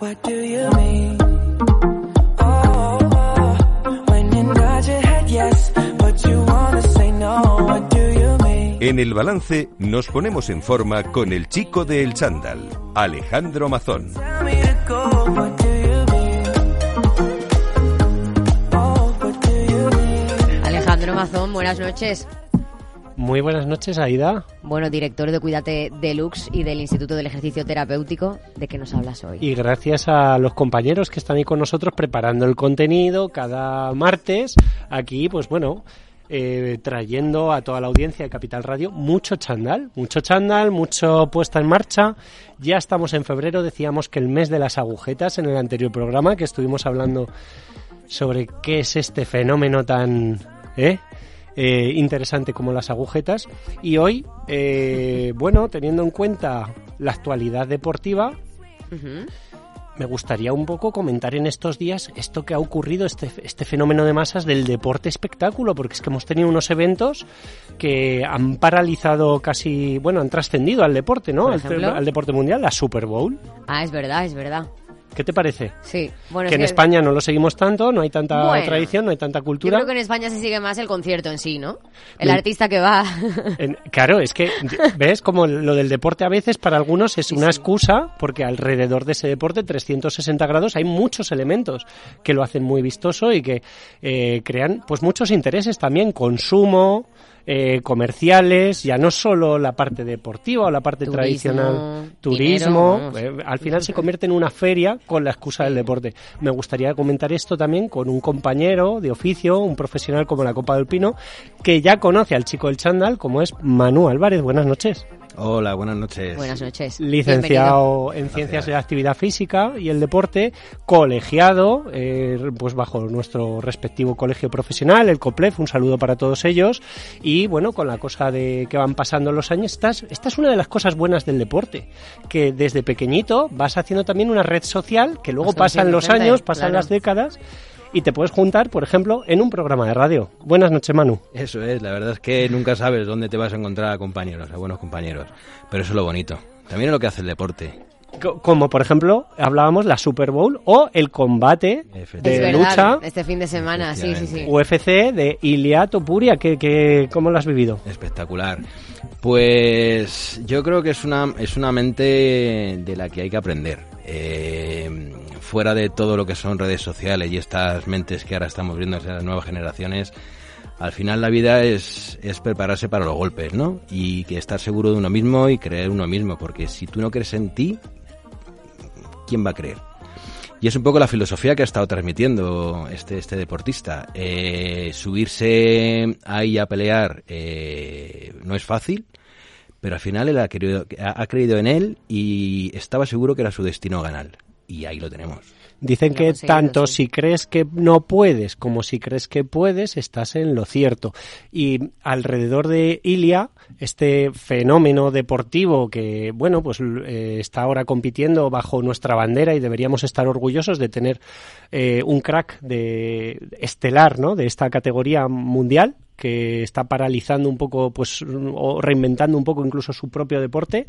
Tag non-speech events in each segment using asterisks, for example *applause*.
What do you mean? Oh, oh, when you nod your head yes, but you wanna say no. What do you mean? En el balance nos ponemos en forma con el chico de El Chándal, Alejandro Mazón. Tell me to go. What do you mean? Oh, what do you mean? Alejandro Mazón, buenas noches. Muy buenas noches, Aida. Bueno, director de Cuídate Deluxe y del Instituto del Ejercicio Terapéutico, ¿de qué nos hablas hoy? Y gracias a los compañeros que están ahí con nosotros preparando el contenido cada martes, aquí, pues bueno, eh, trayendo a toda la audiencia de Capital Radio mucho chandal, mucho chandal, mucho puesta en marcha. Ya estamos en febrero, decíamos que el mes de las agujetas en el anterior programa, que estuvimos hablando sobre qué es este fenómeno tan ¿eh? Eh, interesante como las agujetas. Y hoy, eh, *laughs* bueno, teniendo en cuenta la actualidad deportiva, me gustaría un poco comentar en estos días esto que ha ocurrido, este, este fenómeno de masas del deporte espectáculo, porque es que hemos tenido unos eventos que han paralizado casi, bueno, han trascendido al deporte, ¿no? Al deporte mundial, la Super Bowl. Ah, es verdad, es verdad. ¿Qué te parece? Sí. Bueno, que es en España no lo seguimos tanto, no hay tanta Bueno, tradición, no hay tanta Yo cultura. creo que en España se sigue más el concierto en sí, ¿no? El Me- artista que va. En- claro, es que, *laughs* ¿ves? Como lo del deporte a veces para algunos es una excusa, porque alrededor de ese deporte, 360 grados, hay muchos elementos que lo hacen muy vistoso y que eh, crean pues muchos intereses también, consumo, eh, comerciales, ya no solo la parte deportiva o la parte Turismo, tradicional, turismo, dinero, eh, al final se convierte en una feria con la excusa del deporte. Me gustaría comentar esto también con un compañero de oficio, un profesional como la Copa del Pino, que ya conoce al chico del chándal, como es Manu Álvarez. Buenas noches. Hola, buenas noches. Buenas noches. Licenciado en Ciencias de la Actividad Física y el Deporte, colegiado, eh, pues bajo nuestro respectivo colegio profesional, el COPLEF, un saludo para todos ellos. Y bueno, con la cosa de que van pasando los años, esta es, esta es una de las cosas buenas del deporte, que desde pequeñito vas haciendo también una red social, que luego pasan los años, pasan claro. las décadas. Y te puedes juntar, por ejemplo, en un programa de radio. Buenas noches, Manu. Eso es, la verdad es que nunca sabes dónde te vas a encontrar a compañeros, a buenos compañeros. Pero eso es lo bonito. También es lo que hace el deporte. Co- Como por ejemplo, hablábamos la Super Bowl o el combate de es verdad, lucha este fin de semana, sí, sí, sí. UFC de Ilia Topuria. que que ¿Cómo lo has vivido? Espectacular. Pues yo creo que es una, es una mente de la que hay que aprender. Eh, fuera de todo lo que son redes sociales y estas mentes que ahora estamos viendo en las nuevas generaciones, al final la vida es, es prepararse para los golpes, ¿no? Y que estar seguro de uno mismo y creer uno mismo, porque si tú no crees en ti, ¿quién va a creer? Y es un poco la filosofía que ha estado transmitiendo este, este deportista. Eh, subirse ahí a pelear eh, no es fácil, pero al final él ha, querido, ha, ha creído en él y estaba seguro que era su destino ganar. Y ahí lo tenemos. Dicen que tanto sí. si crees que no puedes como si crees que puedes, estás en lo cierto. Y alrededor de Ilia, este fenómeno deportivo que, bueno, pues eh, está ahora compitiendo bajo nuestra bandera y deberíamos estar orgullosos de tener eh, un crack de estelar, ¿no? De esta categoría mundial que está paralizando un poco, pues, o reinventando un poco incluso su propio deporte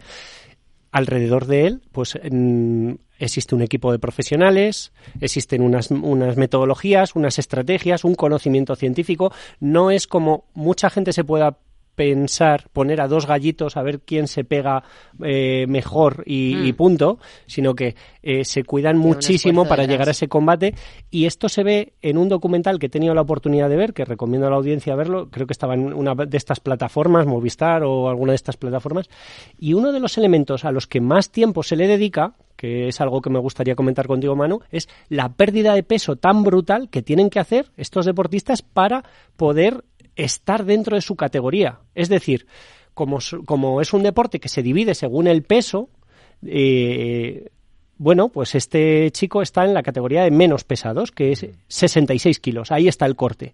alrededor de él, pues mm, existe un equipo de profesionales, existen unas, unas metodologías, unas estrategias, un conocimiento científico. No es como mucha gente se pueda pensar, poner a dos gallitos a ver quién se pega eh, mejor y, Mm. y punto, sino que eh, se cuidan muchísimo para llegar a ese combate. Y esto se ve en un documental que he tenido la oportunidad de ver, que recomiendo a la audiencia verlo, creo que estaba en una de estas plataformas, Movistar o alguna de estas plataformas, y uno de los elementos a los que más tiempo se le dedica, que es algo que me gustaría comentar contigo, Manu, es la pérdida de peso tan brutal que tienen que hacer estos deportistas para poder estar dentro de su categoría. Es decir, como, como es un deporte que se divide según el peso, eh, bueno, pues este chico está en la categoría de menos pesados, que es 66 kilos. Ahí está el corte.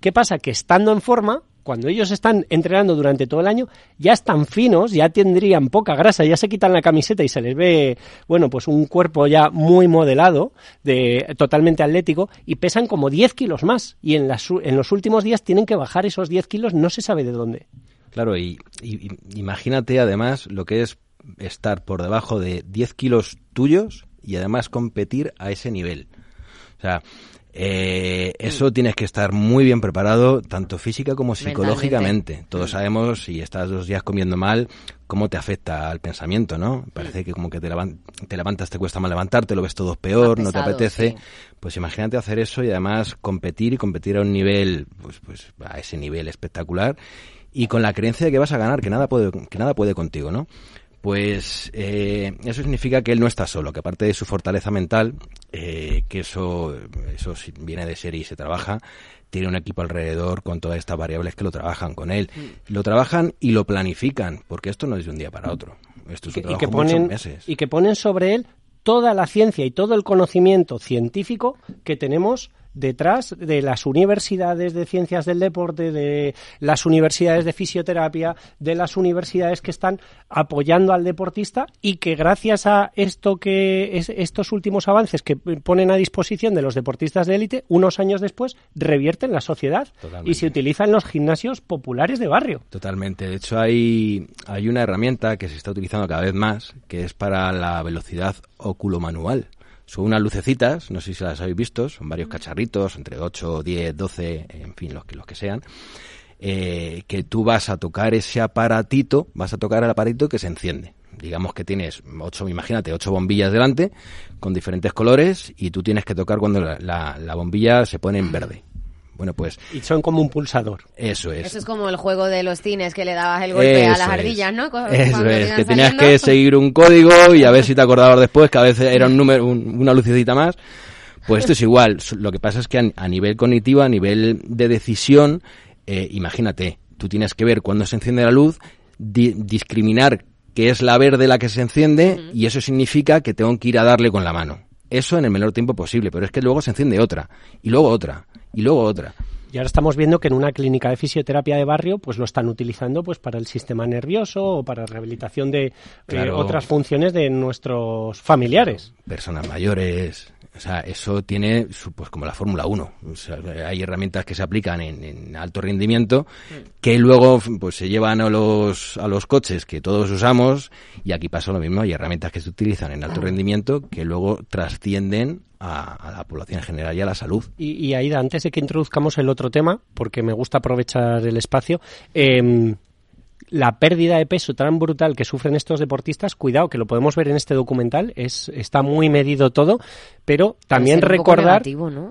¿Qué pasa? Que estando en forma, cuando ellos están entrenando durante todo el año, ya están finos, ya tendrían poca grasa, ya se quitan la camiseta y se les ve, bueno, pues un cuerpo ya muy modelado, de, totalmente atlético, y pesan como 10 kilos más. Y en, las, en los últimos días tienen que bajar esos 10 kilos, no se sabe de dónde. Claro, y, y- imagínate además lo que es estar por debajo de 10 kilos tuyos y además competir a ese nivel. O sea, eh, eso tienes que estar muy bien preparado, tanto física como psicológicamente. Todos sabemos, si estás dos días comiendo mal, cómo te afecta al pensamiento, ¿no? Parece que como que te, te levantas, te cuesta mal levantarte, lo ves todo peor, no te apetece. Pues imagínate hacer eso y además competir y competir a un nivel, pues, pues a ese nivel espectacular y con la creencia de que vas a ganar, que nada puede, que nada puede contigo, ¿no? Pues eh, eso significa que él no está solo, que aparte de su fortaleza mental, eh, que eso, eso viene de ser y se trabaja, tiene un equipo alrededor con todas estas variables que lo trabajan con él. Mm. Lo trabajan y lo planifican, porque esto no es de un día para otro. Esto es un y, que ponen, meses. y que ponen sobre él toda la ciencia y todo el conocimiento científico que tenemos detrás de las universidades de ciencias del deporte, de las universidades de fisioterapia, de las universidades que están apoyando al deportista y que gracias a esto que es, estos últimos avances que ponen a disposición de los deportistas de élite, unos años después revierten la sociedad y se utiliza en los gimnasios populares de barrio. Totalmente. De hecho, hay, hay una herramienta que se está utilizando cada vez más que es para la velocidad oculomanual. Son unas lucecitas, no sé si las habéis visto, son varios cacharritos, entre 8, 10, 12, en fin, los que, los que sean, eh, que tú vas a tocar ese aparatito, vas a tocar el aparatito que se enciende. Digamos que tienes ocho, imagínate, ocho bombillas delante con diferentes colores y tú tienes que tocar cuando la bombilla se pone en verde. Bueno, pues... Y son como un pulsador. Eso es. Eso es como el juego de los cines que le dabas el golpe a las ardillas, ¿no? eso es, que tenías que seguir un código y a ver si te acordabas después, que a veces era un número, una lucecita más. Pues esto es igual. *laughs* Lo que pasa es que a, nivel cognitivo, a nivel de decisión, eh, imagínate, tú tienes que ver cuándo se enciende la luz, discriminar qué es la verde la que se enciende y eso significa que tengo que ir a darle con la mano. Eso en el menor tiempo posible, pero es que luego se enciende otra y luego otra y luego otra. Y ahora estamos viendo que en una clínica de fisioterapia de barrio, pues lo están utilizando pues para el sistema nervioso o para rehabilitación de eh, otras funciones de nuestros familiares. Personas mayores, o sea, eso tiene, pues como la Fórmula 1. hay herramientas que se aplican en, alto rendimiento que luego pues se llevan a los, a los coches que todos usamos y aquí pasa lo mismo. Hay herramientas que se utilizan en alto rendimiento que luego trascienden a, la población en general y a la salud. Y, y Aida, antes de que introduzcamos el otro tema, porque me gusta aprovechar el espacio, eh, la pérdida de peso tan brutal que sufren estos deportistas, cuidado, que lo podemos ver en este documental, es, está muy medido todo, pero también recordar,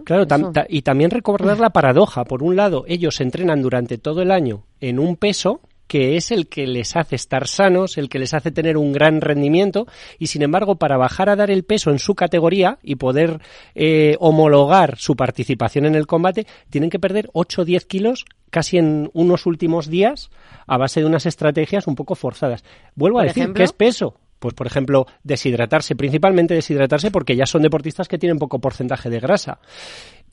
claro, y también recordar la paradoja. Por un lado, ellos entrenan durante todo el año en un peso que es el que les hace estar sanos, el que les hace tener un gran rendimiento, y sin embargo, para bajar a dar el peso en su categoría y poder eh, homologar su participación en el combate, tienen que perder 8 o 10 kilos casi en unos últimos días a base de unas estrategias un poco forzadas. Vuelvo a decir, ¿qué es peso? Pues, por ejemplo, deshidratarse, principalmente deshidratarse porque ya son deportistas que tienen poco porcentaje de grasa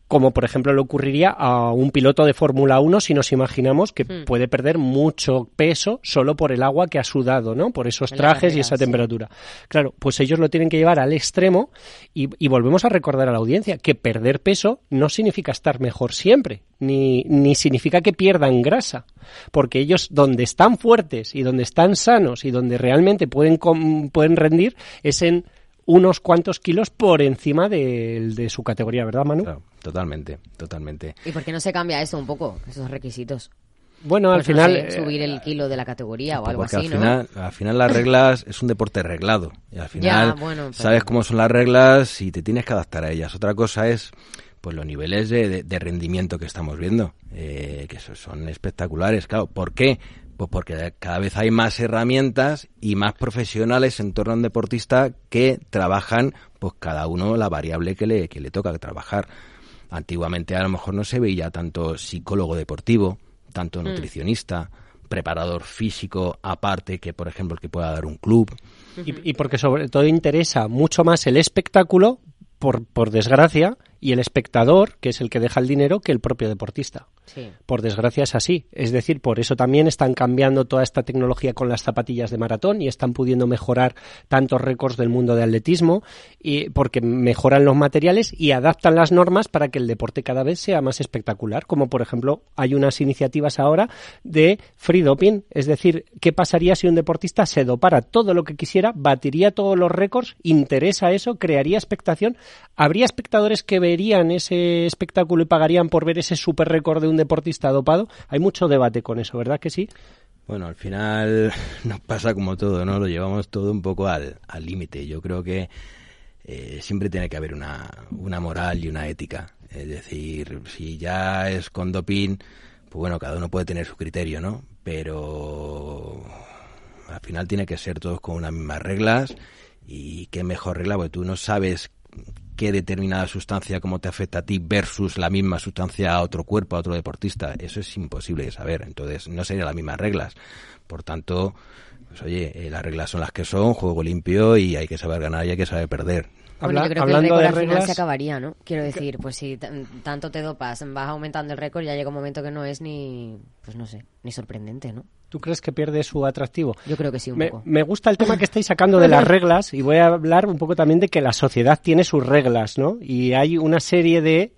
como por ejemplo le ocurriría a un piloto de Fórmula 1 si nos imaginamos que hmm. puede perder mucho peso solo por el agua que ha sudado, ¿no? Por esos trajes y esa temperatura. Claro, pues ellos lo tienen que llevar al extremo y, volvemos a recordar a la audiencia que perder peso no significa estar mejor siempre, ni, ni significa que pierdan grasa, porque ellos donde están fuertes y donde están sanos y donde realmente pueden, pueden rendir es en unos cuantos kilos por encima de, de su categoría, ¿verdad, Manu? totalmente, totalmente. ¿Y por qué no se cambia eso un poco, esos requisitos? Bueno, al final... Eh, subir el kilo de la categoría o algo así, al final, Al final las reglas es un deporte reglado. Y al final sabes cómo son las reglas y te tienes que adaptar a ellas. Otra cosa es pues los niveles de, de, rendimiento que estamos viendo, eh, que son espectaculares. Claro, ¿por qué? Pues porque cada vez hay más herramientas y más profesionales en torno a un deportista que trabajan, pues cada uno la variable que le, que le toca trabajar. Antiguamente a lo mejor no se veía tanto psicólogo deportivo, tanto mm. nutricionista, preparador físico aparte que, por ejemplo, el que pueda dar un club. y, y, porque sobre todo interesa mucho más el espectáculo, por, por desgracia, y el espectador, que es el que deja el dinero, que el propio deportista. Sí. Por desgracia es así. Es decir, por eso también están cambiando toda esta tecnología con las zapatillas de maratón y están pudiendo mejorar tantos récords del mundo de atletismo y porque mejoran los materiales y adaptan las normas para que el deporte cada vez sea más espectacular. Como por ejemplo, hay unas iniciativas ahora de free doping. Es decir, ¿qué pasaría si un deportista se dopara todo lo que quisiera, batiría todos los récords, interesa eso, crearía expectación? ¿Habría espectadores que verían ese espectáculo y pagarían por ver ese super récord de un deportista dopado? Hay mucho debate con eso, ¿verdad que sí? Bueno, al final *laughs* nos pasa como todo, ¿no? Lo llevamos todo un poco al límite. Yo creo que eh, siempre tiene que haber una, una moral y una ética. Es decir, si ya es con doping, pues bueno, cada uno puede tener su criterio, ¿no? Pero al final tiene que ser todos con unas mismas reglas y qué mejor regla, porque tú no sabes qué determinada sustancia, cómo te afecta a ti versus la misma sustancia a otro cuerpo, a otro deportista. Eso es imposible de saber. Entonces, no serían las mismas reglas. Por tanto, pues oye, eh, las reglas son las que son, juego limpio y hay que saber ganar y hay que saber perder. Bueno, Habla- yo creo que el hablando récord de al final reglas- se acabaría, ¿no? Quiero decir, pues si tanto te dopas, vas aumentando el récord, ya llega un momento que no es ni, pues no sé, ni sorprendente, ¿no? ¿Tú crees que pierde su atractivo? Yo creo que sí, un Me, poco. me gusta el tema que estáis sacando de las reglas y voy a hablar un poco también de que la sociedad tiene sus reglas, ¿no? Y hay una serie de,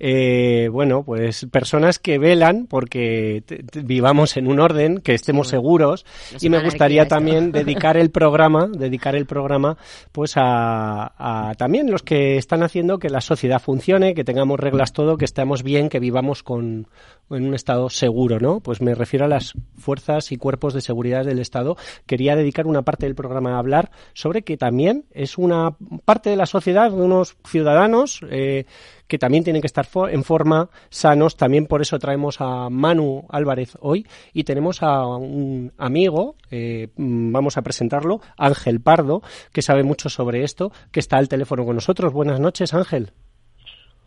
eh, bueno, pues personas que velan porque te- te- vivamos en un orden, que estemos seguros y me gustaría esto. también dedicar el *laughs* programa, dedicar el programa, pues a, a también los que están haciendo que la sociedad funcione, que tengamos reglas todo, que estemos bien, que vivamos con en un estado seguro, ¿no? Pues me refiero a las fuerzas y cuerpos de seguridad del Estado. Quería dedicar una parte del programa a hablar sobre que también es una parte de la sociedad, de unos ciudadanos eh, que también tienen que estar fo- en forma, sanos. También por eso traemos a Manu Álvarez hoy y tenemos a un amigo, eh, mm, vamos a presentarlo, Ángel Pardo, que sabe mucho sobre esto, que está al teléfono con nosotros. Buenas noches, Ángel.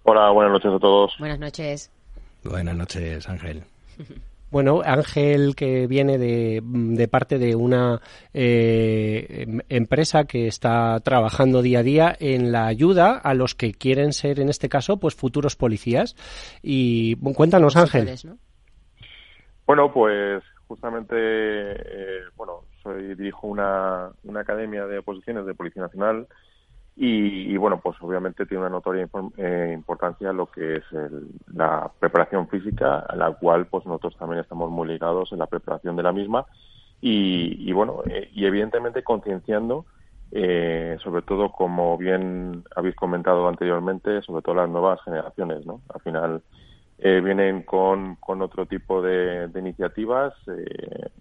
Hola, buenas noches a todos. Buenas noches. Buenas noches, Ángel. *laughs* Bueno, Ángel, que viene de, de parte de una eh, em- empresa que está trabajando día a día en la ayuda a los que quieren ser, en este caso, pues futuros policías. Y bueno, cuéntanos, Ángel. Bueno, pues justamente, eh, bueno, soy dirijo una, una academia de oposiciones de Policía Nacional y, y, bueno, pues obviamente tiene una notoria eh, importancia lo que es el- la preparación física, a la cual pues nosotros también estamos muy ligados en la preparación de la misma y, y bueno, eh, y evidentemente concienciando eh, sobre todo como bien habéis comentado anteriormente, sobre todo las nuevas generaciones, ¿no? Al final eh, vienen con, con otro tipo de, de iniciativas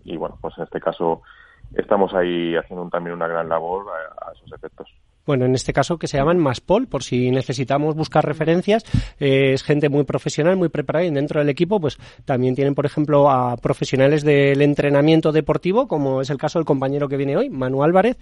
y bueno, pues en este caso estamos ahí haciendo también una gran labor a- a esos efectos. Bueno, en este caso que se llaman Maspol, por si necesitamos buscar referencias, eh, es gente muy profesional, muy preparada y dentro del equipo pues también tienen, por ejemplo, a profesionales del entrenamiento deportivo, como es el caso del compañero que viene hoy, Manu Álvarez.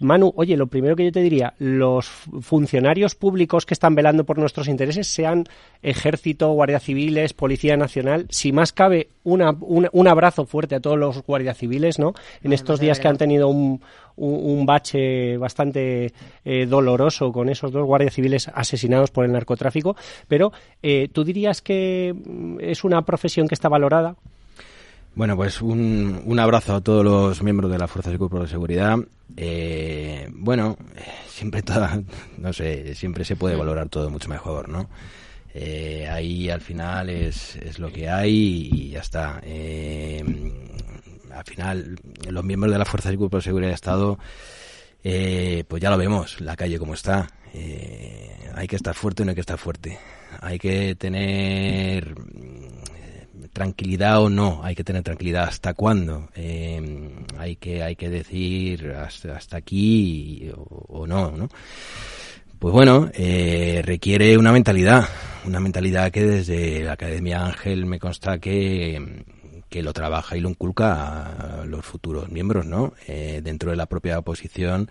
Manu, oye, lo primero que yo te diría, los funcionarios públicos que están velando por nuestros intereses, sean ejército, guardia civiles, policía nacional, si más cabe, una, una- un abrazo fuerte a todos los guardias civiles, ¿no? En estos días que han tenido un, un, un bache bastante eh, doloroso con esos dos guardias civiles asesinados por el narcotráfico, pero eh, ¿tú dirías que mm, es una profesión que está valorada? Bueno, pues un, un abrazo a todos los miembros de las Fuerzas y Cuerpos de Seguridad. Eh, bueno, eh, siempre toda, *laughs* no sé, siempre se puede valorar todo mucho mejor, ¿no? Eh, ahí al final es, es lo que hay y ya está. Eh, al final, los miembros de las Fuerzas y Cuerpos de Seguridad de Estado, eh, pues ya lo vemos, la calle como está. Eh, hay que estar fuerte o no hay que estar fuerte. Hay que tener mm, tranquilidad o no, hay que tener tranquilidad hasta cuándo. Eh, hay que hay que decir hasta, hasta aquí o, o no, ¿no? Pues bueno, eh, requiere una mentalidad, una mentalidad que desde la Academia Ángel me consta que, que lo trabaja y lo inculca a los futuros miembros, ¿no? Eh, dentro de la propia oposición,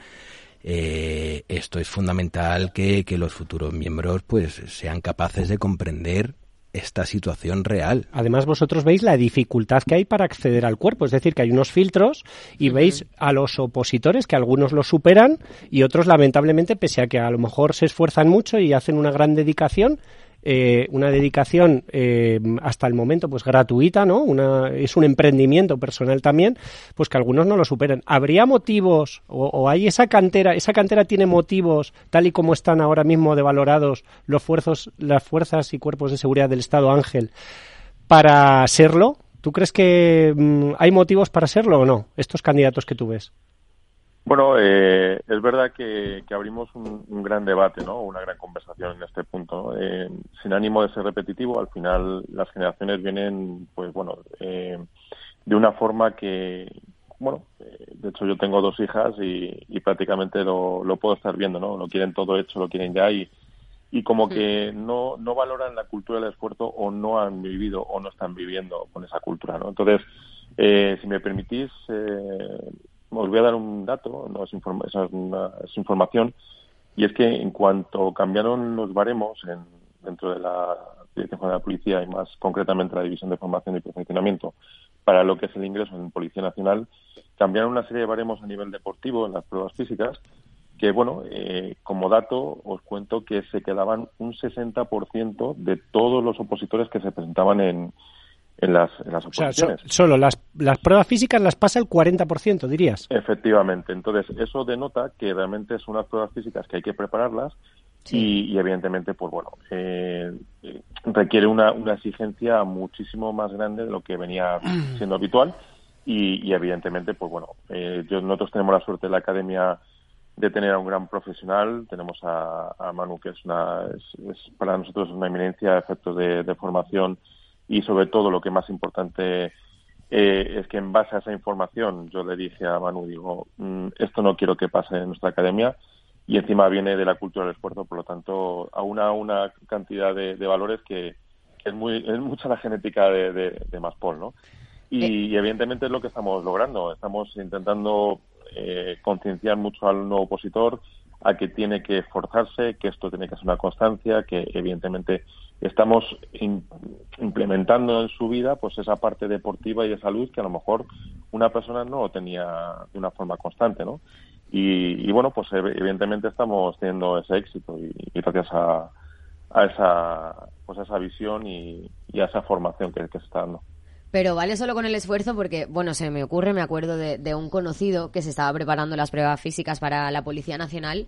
eh, esto es fundamental que, que los futuros miembros pues sean capaces de comprender esta situación real. Además, vosotros veis la dificultad que hay para acceder al cuerpo, es decir, que hay unos filtros y veis a los opositores que algunos los superan y otros, lamentablemente, pese a que a lo mejor se esfuerzan mucho y hacen una gran dedicación, eh, una dedicación eh, hasta el momento pues gratuita, ¿no? Una, es un emprendimiento personal también, pues que algunos no lo superan. ¿Habría motivos o, o hay esa cantera, esa cantera tiene motivos tal y como están ahora mismo devalorados los fuerzos, las fuerzas y cuerpos de seguridad del Estado Ángel para serlo? ¿Tú crees que mm, hay motivos para serlo o no? Estos candidatos que tú ves. Bueno, eh, es verdad que, que abrimos un, un, gran debate, ¿no? Una gran conversación en este punto. ¿no? Eh, sin ánimo de ser repetitivo, al final las generaciones vienen, pues bueno, eh, de una forma que, bueno, eh, de hecho yo tengo dos hijas y, y prácticamente lo, lo, puedo estar viendo, ¿no? Lo quieren todo hecho, lo quieren ya y, y como que no, no valoran la cultura del esfuerzo o no han vivido o no están viviendo con esa cultura, ¿no? Entonces, eh, si me permitís, eh, os voy a dar un dato, no es, informa es, es información, y es que en cuanto cambiaron los baremos en, dentro de la Dirección General de Policía y más concretamente la División de Formación y Perfeccionamiento para lo que es el ingreso en Policía Nacional, cambiaron una serie de baremos a nivel deportivo en las pruebas físicas que, bueno, eh, como dato os cuento que se quedaban un 60% de todos los opositores que se presentaban en, en las, en las oposiciones. O sea, so, solo las, las pruebas físicas las pasa el 40%, dirías. Efectivamente. Entonces, eso denota que realmente son unas pruebas físicas que hay que prepararlas sí. y, y, evidentemente, pues bueno, eh, requiere una, una exigencia muchísimo más grande de lo que venía *clears throat* siendo habitual y, y evidentemente, pues bueno, eh, yo, nosotros tenemos la suerte de la academia de tener a un gran profesional. Tenemos a, a Manu, que es, una, es, es, para nosotros una eminencia a efectos de, de formación y sobre todo lo que más importante eh, es que en base a esa información yo le dije a Manu, digo, mmm, esto no quiero que pase en nuestra academia y encima viene de la cultura del esfuerzo, por lo tanto, a una, una cantidad de, de valores que, que, es, muy, es mucha la genética de, de, de Maspol, ¿no? Y, y, evidentemente es lo que estamos logrando. Estamos intentando eh, concienciar mucho al nuevo opositor a que tiene que esforzarse, que esto tiene que ser una constancia, que evidentemente estamos implementando en su vida pues esa parte deportiva y de salud que a lo mejor una persona no tenía de una forma constante, ¿no? Y, bueno, pues evidentemente estamos teniendo ese éxito y, gracias a, a, esa pues a esa visión y, y a esa formación que, que se está dando. Pero vale solo con el esfuerzo porque, bueno, se me ocurre, me acuerdo de, de, un conocido que se estaba preparando las pruebas físicas para la Policía Nacional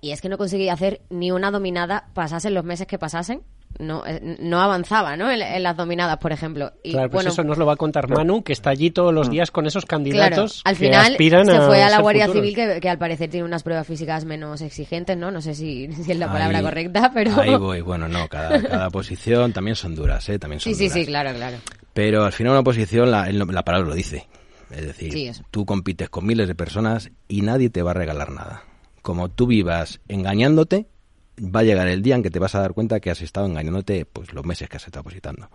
y es que no conseguía hacer ni una dominada, pasasen los meses que pasasen, no, eh, no avanzaba, ¿no? En, en, las dominadas, por ejemplo. Y, claro, pues bueno, eso nos lo va a contar Manu, que está allí todos los días con esos candidatos claro, al final se fue a, a la Guardia futuros. Civil, que, que, al parecer tiene unas pruebas físicas menos exigentes, ¿no? No sé si, si es la palabra ahí, correcta, pero... Ahí voy, bueno, no, cada, cada posición también son duras, ¿eh? También *laughs* son sí, duras. sí, sí, claro, claro. Pero al final una posición, la, la palabra lo dice. Es decir, sí, tú compites con miles de personas y nadie te va a regalar nada. Como tú vivas engañándote, va a llegar el día en que te vas a dar cuenta que has estado engañándote pues los meses que has estado positando.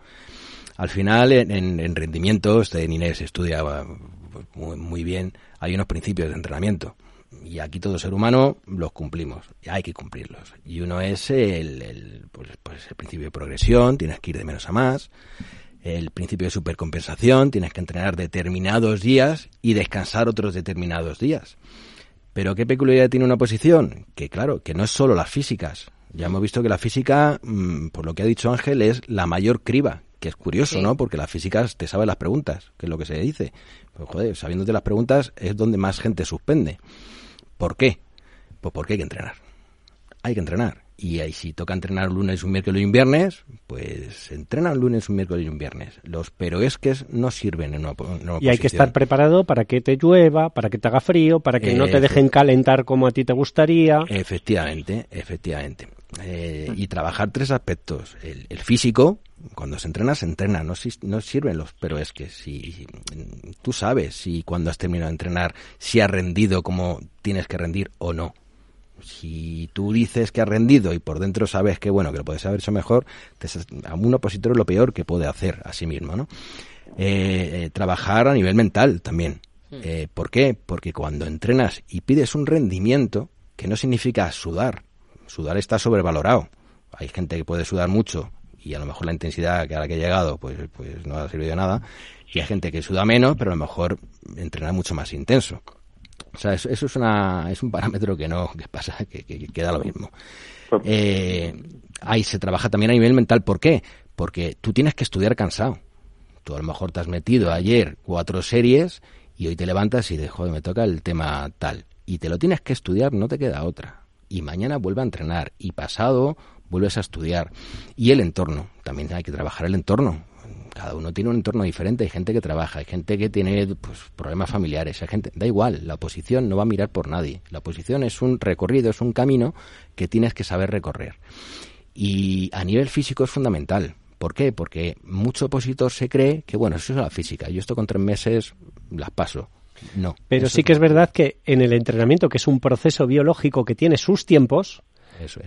Al final, en, en rendimientos, en Inés estudia muy, muy, bien, hay unos principios de entrenamiento. Y aquí todo ser humano los cumplimos, y hay que cumplirlos. Y uno es el, el, pues, pues el principio de progresión, tienes que ir de menos a más. El principio de supercompensación, tienes que entrenar determinados días y descansar otros determinados días. Pero ¿qué peculiaridad tiene una posición? Que claro, que no es solo las físicas. Ya hemos visto que la física, mmm, por lo que ha dicho Ángel, es la mayor criba, que es curioso, sí. ¿no? Porque las físicas te saben las preguntas, que es lo que se dice. Pues joder, sabiéndote las preguntas es donde más gente suspende. ¿Por qué? Pues porque hay que entrenar. Hay que entrenar. Y ahí si toca entrenar un lunes, un miércoles y un viernes, pues entrena un lunes, un miércoles y un viernes. Los pero es que no sirven en una, en una Y hay que estar preparado para que te llueva, para que te haga frío, para que eh, no te dejen calentar como a ti te gustaría. Efectivamente, efectivamente. Eh, y trabajar tres aspectos. El, el, físico, cuando se entrena, se entrena, no, no sirven los pero es que si tú sabes si cuando has terminado de entrenar, si has rendido como tienes que rendir o no si tú dices que has rendido y por dentro sabes que bueno que lo puedes haber hecho mejor, te, a un opositor es lo peor que puede hacer a sí mismo, ¿no? Eh, eh, trabajar a nivel mental también. Eh, ¿Por qué? Porque cuando entrenas y pides un rendimiento, que no significa sudar, sudar está sobrevalorado. Hay gente que puede sudar mucho y a lo mejor la intensidad que a la que he llegado pues, pues no ha servido de nada. Y hay gente que suda menos, pero a lo mejor entrena mucho más intenso. O sea, eso, eso es, una, es un parámetro que no que pasa, que, que, que da lo mismo. Eh, ahí se trabaja también a nivel mental. ¿Por qué? Porque tú tienes que estudiar cansado. Tú a lo mejor te has metido ayer cuatro series y hoy te levantas y dices, joder, me toca el tema tal. Y te lo tienes que estudiar, no te queda otra. Y mañana vuelve a entrenar. Y pasado vuelves a estudiar. Y el entorno. También hay que trabajar el entorno cada uno tiene un entorno diferente, hay gente que trabaja, hay gente que tiene pues, problemas familiares, hay gente, da igual, la oposición no va a mirar por nadie. La oposición es un recorrido, es un camino que tienes que saber recorrer. Y a nivel físico es fundamental. ¿Por qué? Porque mucho opositor se cree que, bueno, eso es la física. Yo esto con tres meses las paso. No. Pero sí que es verdad que en el entrenamiento, que es un proceso biológico que tiene sus tiempos,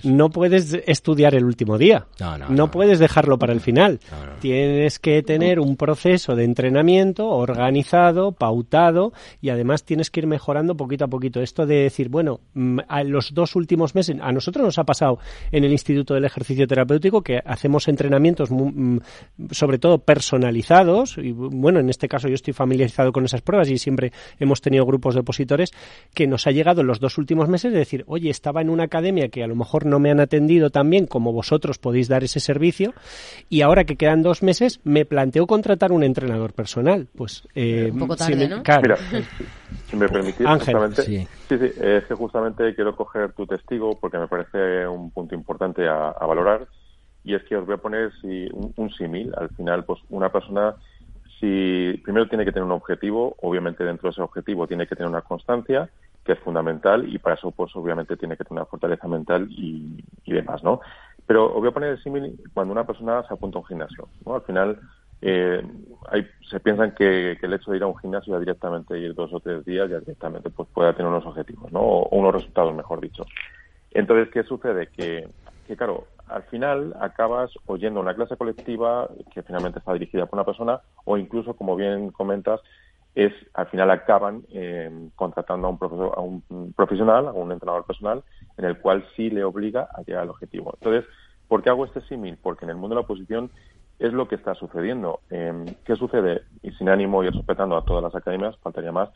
no puedes estudiar el último día. No, puedes dejarlo para el final. Tienes que tener un proceso de entrenamiento organizado, pautado y además tienes que ir mejorando poquito a poquito. Esto de decir, bueno, mm, a los dos últimos meses, a nosotros nos ha pasado en el Instituto del Ejercicio Terapéutico que hacemos entrenamientos mm, sobre todo personalizados y bueno, en este caso yo estoy familiarizado con esas pruebas y siempre hemos tenido grupos de opositores que nos ha llegado en los dos últimos meses de decir, oye, estaba en una academia que a lo mejor no me han atendido tan bien como vosotros podéis dar ese servicio y ahora que quedan dos meses me planteo contratar un entrenador personal. Pues eh, un poco tarde, ¿no? Mira, *laughs* si me permitís, justamente, sí. sí. es que justamente quiero coger tu testigo porque me parece un punto importante a, valorar y es que os voy a poner si, un, un símil. Al final, pues una persona si primero tiene que tener un objetivo, obviamente dentro de ese objetivo tiene que tener una constancia es fundamental y para eso pues obviamente tiene que tener una fortaleza mental y, demás, ¿no? Pero os voy a poner el símil cuando una persona se apunta a un gimnasio, ¿no? Al final eh, hay, se piensan que, el hecho de ir a un gimnasio ya directamente ir dos o tres días ya directamente pues pueda tener unos objetivos, ¿no? O, unos resultados, mejor dicho. Entonces, ¿qué sucede? Que claro, al final acabas oyendo una clase colectiva que finalmente está dirigida por una persona o incluso, como bien comentas, es al final acaban eh, contratando a un, profesor, a un profesional, a un entrenador personal, en el cual sí le obliga a llegar al objetivo. Entonces, ¿por qué hago este símil? Porque en el mundo de la oposición es lo que está sucediendo. Eh, ¿Qué sucede? Y sin ánimo y respetando a todas las academias, faltaría más,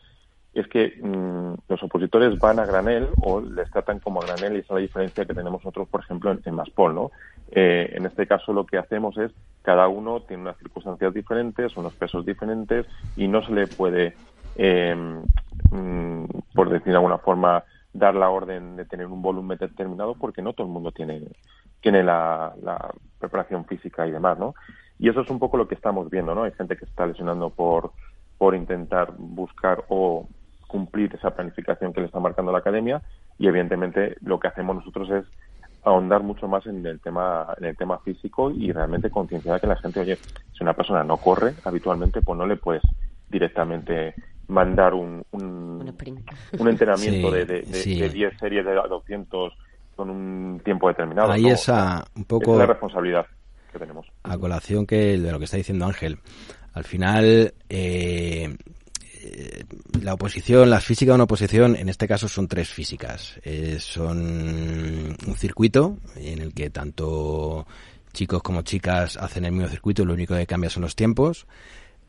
es que mm, los opositores van a granel o les tratan como a granel y esa es la diferencia que tenemos nosotros, por ejemplo, en, en Maspol, ¿no? Eh, en este caso lo que hacemos es cada uno tiene unas circunstancias diferentes, unos pesos diferentes y no se le puede, mm, por decir de alguna forma, dar la orden de tener un volumen determinado porque no todo el mundo tiene tiene la, la preparación física y demás, ¿no? Y eso es un poco lo que estamos viendo, ¿no? Hay gente que está lesionando por por intentar buscar o cumplir esa planificación que le está marcando la academia y evidentemente lo que hacemos nosotros es ahondar mucho más en el tema en el tema físico y realmente concienciar que la gente oye si una persona no corre habitualmente pues no le puedes directamente mandar un un, un entrenamiento *laughs* de, de, de, 10 series de 200 con un tiempo determinado. Ahí esa un poco es la responsabilidad que tenemos. a colación que de lo que está diciendo Ángel. Al final eh, eh, la oposición, la física de una oposición, en este caso son tres físicas. Eh, son un circuito en el que tanto chicos como chicas hacen el mismo circuito, lo único que cambia son los tiempos.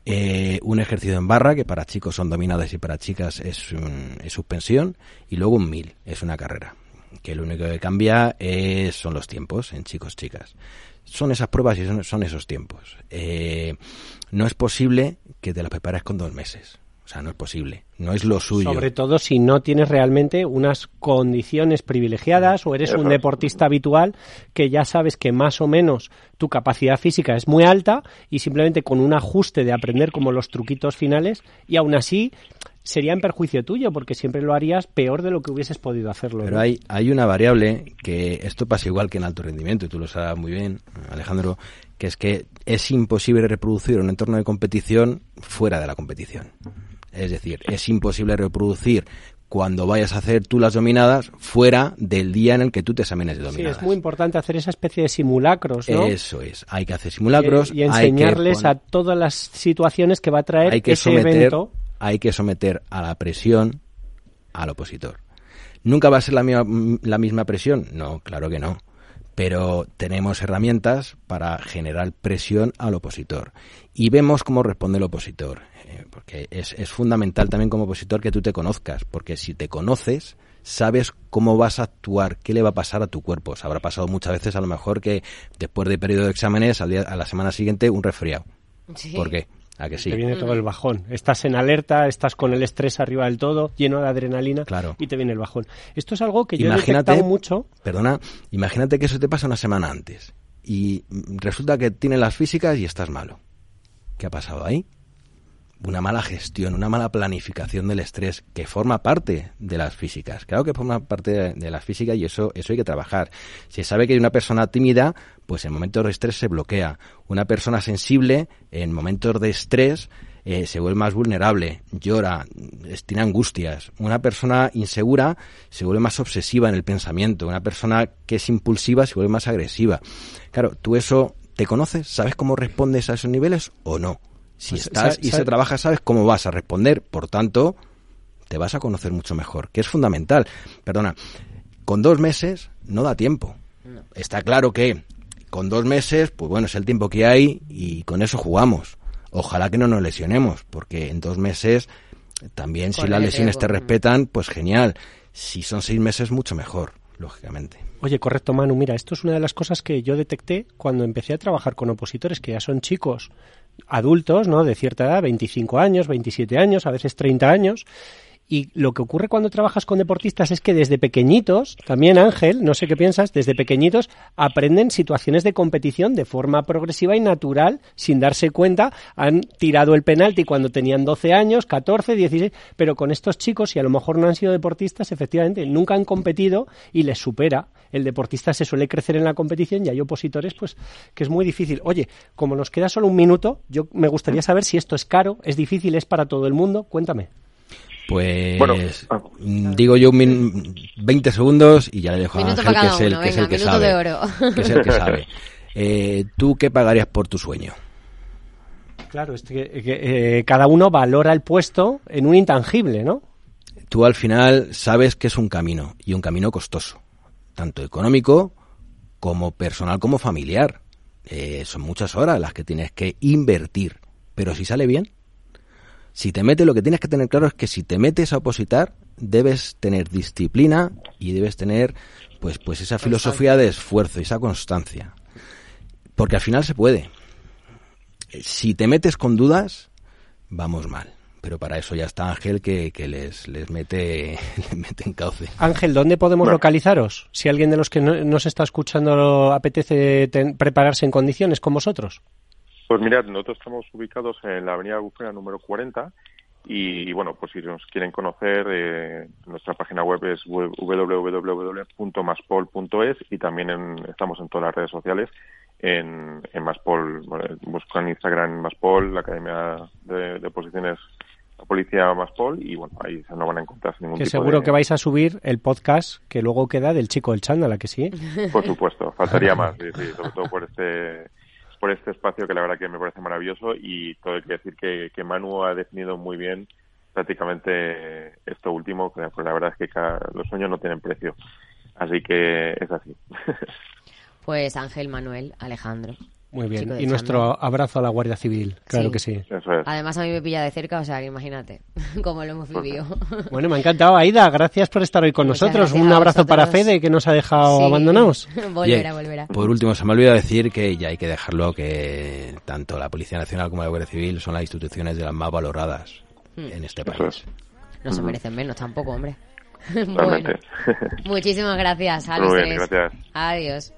Eh, un ejercicio en barra, que para chicos son dominadas y para chicas es, es suspensión. Y luego un mil, es una carrera. Que lo único que cambia es, son los tiempos en chicos, chicas. Son esas pruebas y son, son esos tiempos. no es posible que te las prepares con dos meses o sea, no es posible, no es lo suyo. Sobre todo si no tienes realmente unas condiciones privilegiadas o eres un deportista habitual que ya sabes que más o menos tu capacidad física es muy alta y simplemente con un ajuste de aprender como los truquitos finales y aún así sería en perjuicio tuyo porque siempre lo harías peor de lo que hubieses podido hacerlo. Pero hay, hay una variable que esto pasa igual que en alto rendimiento y tú lo sabes muy bien, Alejandro, que es que es imposible reproducir un entorno de competición fuera de la competición. Es decir, es imposible reproducir cuando vayas a hacer tú las dominadas fuera del día en el que tú te examines de dominadas. Sí, es muy importante hacer esa especie de simulacros, ¿no? Eso es, hay que hacer simulacros. Y, enseñarles a todas las situaciones que va a traer hay que ese someter, evento. Hay que someter a la presión al opositor. ¿Nunca va a ser la misma, la misma presión? No, claro que no pero tenemos herramientas para generar presión al opositor. Y vemos cómo responde el opositor, eh, porque es, es fundamental también como opositor que tú te conozcas, porque si te conoces, sabes cómo vas a actuar, qué le va a pasar a tu cuerpo. Se habrá pasado muchas veces a lo mejor que después de periodo de exámenes, al día, a la semana siguiente, un resfriado. Sí. ¿Por qué? ¿A que sí? Te viene todo el bajón. Estás en alerta, estás con el estrés arriba del todo, lleno de adrenalina Claro. y te viene el bajón. Esto es algo que yo he Imagínate, detectado mucho. perdona, imagínate que eso te pasa una semana antes y resulta que tienes las físicas y estás malo. ¿Qué ha pasado ahí? Una mala gestión, una mala planificación del estrés que forma parte de las físicas. Claro que forma parte de, las físicas y eso, eso hay que trabajar. Se sabe que hay una persona tímida, pues en momentos de estrés se bloquea. Una persona sensible, en momentos de estrés, eh, se vuelve más vulnerable, llora, tiene angustias. Una persona insegura se vuelve más obsesiva en el pensamiento. Una persona que es impulsiva se vuelve más agresiva. Claro, tú eso te conoces, sabes cómo respondes a esos niveles o no. Si Pues, estás y se trabaja, sabes cómo vas a responder. Por tanto, te vas a conocer mucho mejor, que es fundamental. Perdona, con dos meses no da tiempo. Está claro que con dos meses, pues bueno, es el tiempo que hay y con eso jugamos. Ojalá que no nos lesionemos, porque en dos meses también si las lesiones te respetan, pues genial. Si son seis meses, mucho mejor, lógicamente. Oye, correcto, Manu. Mira, esto es una de las cosas que yo detecté cuando empecé a trabajar con opositores, que ya son chicos adultos, ¿no? De cierta edad, 25 años, 27 años, a veces 30 años. Y lo que ocurre cuando trabajas con deportistas es que desde pequeñitos, también Ángel, no sé qué piensas, desde pequeñitos aprenden situaciones de competición de forma progresiva y natural, sin darse cuenta. Han tirado el penalti cuando tenían 12 años, 14, 16, pero con estos chicos, y a lo mejor no han sido deportistas, efectivamente, nunca han competido y les supera. El deportista se suele crecer en la competición y hay opositores, pues, que es muy difícil. Oye, como nos queda solo un minuto, yo me gustaría saber si esto es caro, es difícil, es para todo el mundo. Cuéntame. Pues Bueno, ah. mm, digo yo un min- 20 segundos y ya le dejo a Ángel, que es el uno, que, es venga, el que minuto sabe. de oro. Que es el que sabe. *laughs* Eh, ¿Tú qué pagarías por tu sueño? Claro, es que, que, eh, cada uno valora el puesto en un intangible, ¿no? Tú al final sabes que es un camino y un camino costoso, tanto económico como personal como familiar. Eh, son muchas horas las que tienes que invertir, pero si sale bien, si te metes, lo que tienes que tener claro es que si te metes a opositar, debes tener disciplina y debes tener, pues, pues esa filosofía de esfuerzo y esa constancia. Porque al final se puede. Eh, Si te metes con dudas, vamos mal. Pero para eso ya está Ángel que, que les, les mete, *laughs* les mete en cauce. Ángel, ¿dónde podemos localizaros? Si alguien de los que no- nos está escuchando apetece ten- prepararse en condiciones con vosotros. Pues mirad, nosotros estamos ubicados en la avenida Bufera número 40 y, bueno, pues si nos quieren conocer, eh, nuestra página web es www.maspol.es y también en- estamos en todas las redes sociales en, en Maspol. Buscan Instagram Maspol, la Academia de, de Posiciones la Policía Maspol y bueno, ahí no van a encontrar ningún Que tipo seguro de- que vais a subir el podcast que luego queda del chico del chándal, ¿a que sí? Por supuesto, faltaría *laughs* más, sí, sí, sobre todo por este por este espacio que la verdad que me parece maravilloso y todo hay que decir que, que Manu ha definido muy bien prácticamente esto último, pues la verdad es que ca- los sueños no tienen precio, así que es así. *laughs* Pues Ángel Manuel Alejandro. Muy bien. Y nuestro abrazo a la Guardia Civil, claro Sí. que sí. Eso es. Además a mí me pilla de cerca, o sea, que imagínate *laughs* cómo lo hemos vivido. Bueno, me ha encantado, Aida. Gracias por estar hoy con Muchas nosotros. Un abrazo para. Fede, que nos ha dejado Sí. abandonados. *laughs* volverá, volverá. Por último, se me olvidó decir que ya hay que dejarlo que tanto la Policía Nacional como la Guardia Civil son las instituciones de las más valoradas Hmm. en este país. es. No se merecen menos tampoco, hombre. *laughs* Bueno, muchísimas gracias a los Muy bien, tres. gracias. Adiós.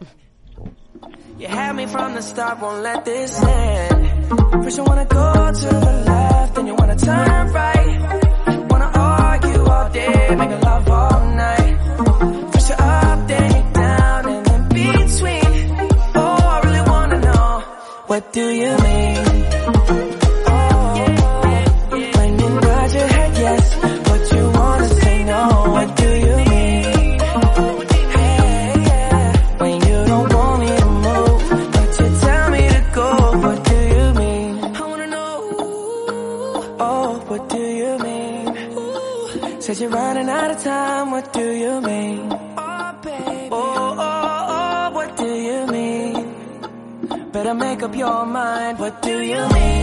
You had me from the start, won't let this end. First you wanna go to the left, then you wanna turn right. Wanna argue all day, make love all night. First you're up, then you're down, and in between. Oh, I really wanna know, what do you mean? Your mind. What do you mean?